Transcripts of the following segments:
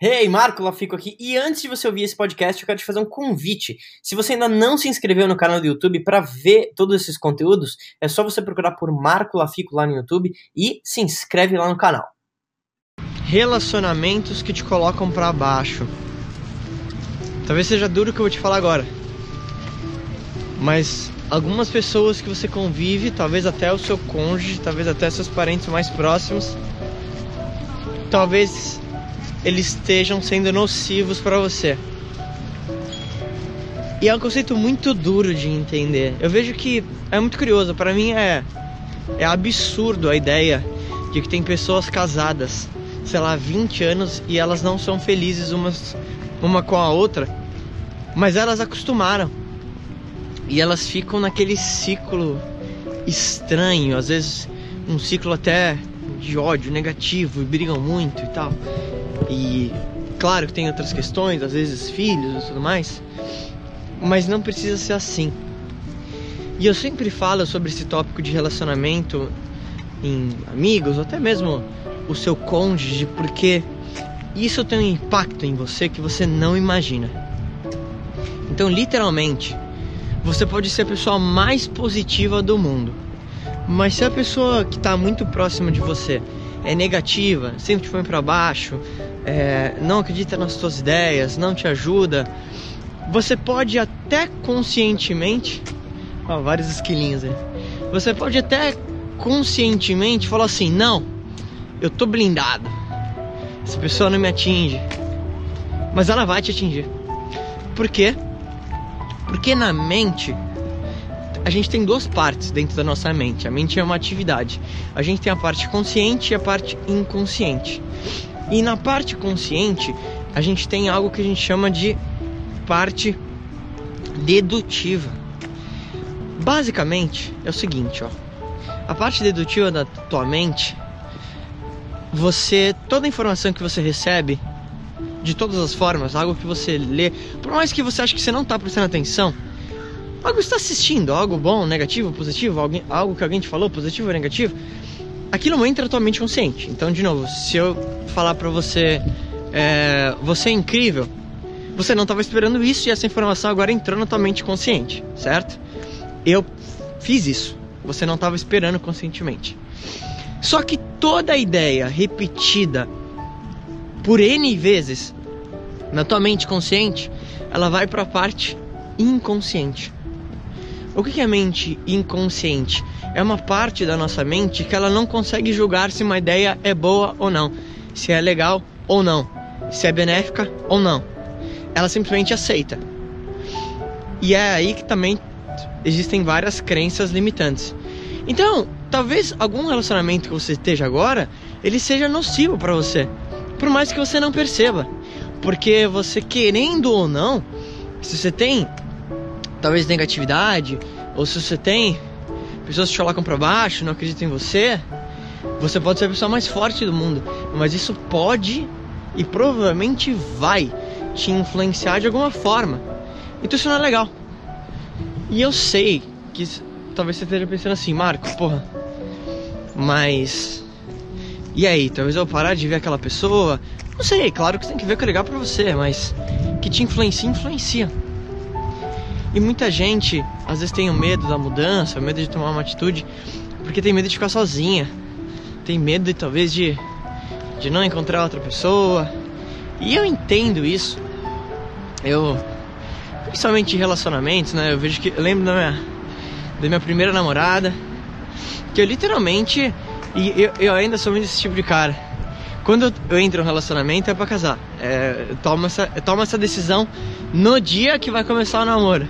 Hey, Marco fico aqui. E antes de você ouvir esse podcast, eu quero te fazer um convite. Se você ainda não se inscreveu no canal do YouTube para ver todos esses conteúdos, é só você procurar por Marco Lafico lá no YouTube e se inscreve lá no canal. Relacionamentos que te colocam para baixo. Talvez seja duro o que eu vou te falar agora. Mas algumas pessoas que você convive, talvez até o seu cônjuge, talvez até seus parentes mais próximos, talvez eles estejam sendo nocivos para você. E é um conceito muito duro de entender. Eu vejo que é muito curioso. Para mim é é absurdo a ideia de que tem pessoas casadas, sei lá, 20 anos e elas não são felizes umas uma com a outra, mas elas acostumaram. E elas ficam naquele ciclo estranho, às vezes um ciclo até de ódio negativo e brigam muito e tal. E claro que tem outras questões, às vezes filhos e tudo mais, mas não precisa ser assim. E eu sempre falo sobre esse tópico de relacionamento em amigos, ou até mesmo o seu cônjuge, porque isso tem um impacto em você que você não imagina. Então, literalmente, você pode ser a pessoa mais positiva do mundo, mas se a pessoa que está muito próxima de você é negativa, sempre te põe para baixo, é, não acredita nas suas ideias, não te ajuda, você pode até conscientemente, ó, vários esquilinhos aí, você pode até conscientemente falar assim: não, eu tô blindado, essa pessoa não me atinge, mas ela vai te atingir. Por quê? Porque na mente a gente tem duas partes dentro da nossa mente. A mente é uma atividade. A gente tem a parte consciente e a parte inconsciente. E na parte consciente, a gente tem algo que a gente chama de parte dedutiva. Basicamente, é o seguinte, ó. A parte dedutiva da tua mente, você toda a informação que você recebe de todas as formas, algo que você lê, por mais que você ache que você não está prestando atenção, algo está assistindo, algo bom, negativo, positivo, alguém, algo que alguém te falou, positivo ou negativo, aquilo não entra na tua mente consciente. Então, de novo, se eu falar pra você, é, você é incrível, você não estava esperando isso e essa informação agora entrou na tua mente consciente, certo? Eu fiz isso, você não estava esperando conscientemente. Só que toda ideia repetida por N vezes na tua mente consciente, ela vai para a parte inconsciente. O que é mente inconsciente? É uma parte da nossa mente que ela não consegue julgar se uma ideia é boa ou não, se é legal ou não, se é benéfica ou não. Ela simplesmente aceita. E é aí que também existem várias crenças limitantes. Então, talvez algum relacionamento que você esteja agora, ele seja nocivo para você, por mais que você não perceba. Porque você querendo ou não, se você tem talvez negatividade, ou se você tem pessoas te colocam para baixo, não acreditam em você, você pode ser a pessoa mais forte do mundo, mas isso pode e provavelmente vai te influenciar de alguma forma. Então isso não é legal. E eu sei que talvez você esteja pensando assim, Marco, porra, mas e aí, talvez eu parar de ver aquela pessoa? Não sei, claro que tem que ver o que é legal pra você, mas que te influencia, influencia. E muita gente às vezes tem o medo da mudança, medo de tomar uma atitude, porque tem medo de ficar sozinha, tem medo de, talvez de, de não encontrar outra pessoa. E eu entendo isso. Eu, principalmente em relacionamentos, né? Eu vejo que eu lembro da minha, da minha primeira namorada, que eu literalmente e eu, eu ainda sou muito esse tipo de cara. Quando eu entro no relacionamento é pra casar. É, eu, tomo essa, eu tomo essa decisão no dia que vai começar o namoro.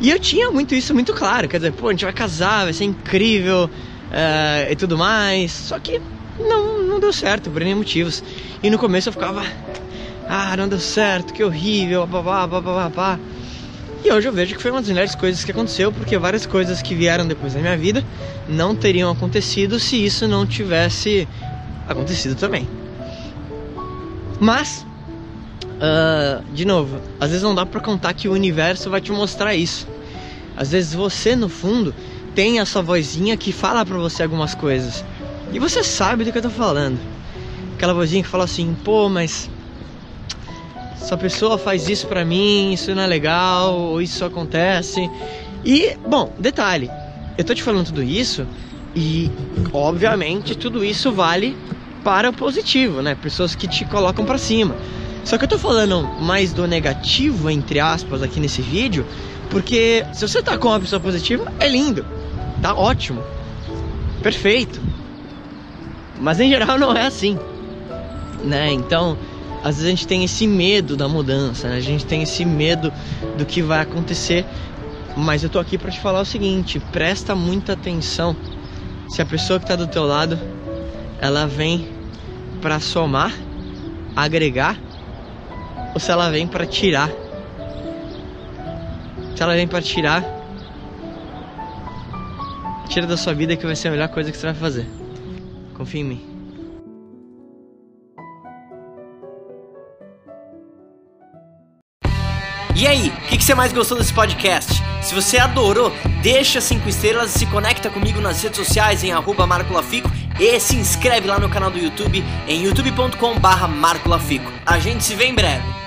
E eu tinha muito isso muito claro, quer dizer, pô, a gente vai casar, vai ser incrível uh, e tudo mais. Só que não, não deu certo por nenhum motivos. E no começo eu ficava, ah, não deu certo, que horrível, babá, babá, babá. E hoje eu vejo que foi uma das melhores coisas que aconteceu, porque várias coisas que vieram depois da minha vida não teriam acontecido se isso não tivesse acontecido também. Mas Uh, de novo, às vezes não dá para contar que o universo vai te mostrar isso. Às vezes você, no fundo, tem a sua vozinha que fala para você algumas coisas. E você sabe do que eu tô falando. Aquela vozinha que fala assim: pô, mas essa pessoa faz isso pra mim, isso não é legal, ou isso acontece. E, bom, detalhe, eu tô te falando tudo isso e, obviamente, tudo isso vale para o positivo, né? Pessoas que te colocam para cima. Só que eu tô falando mais do negativo, entre aspas, aqui nesse vídeo, porque se você tá com uma pessoa positiva, é lindo, tá ótimo, perfeito. Mas em geral não é assim, né? Então, às vezes a gente tem esse medo da mudança, né? A gente tem esse medo do que vai acontecer. Mas eu tô aqui para te falar o seguinte, presta muita atenção. Se a pessoa que tá do teu lado, ela vem para somar, agregar ou se ela vem para tirar. Se ela vem para tirar, tira da sua vida que vai ser a melhor coisa que você vai fazer. Confia em mim. E aí, o que, que, você mais gostou desse podcast? Se você adorou, deixa 5 estrelas e se conecta comigo nas redes sociais em arroba e se inscreve lá no canal do YouTube em youtube.com barra. A gente se vê em breve.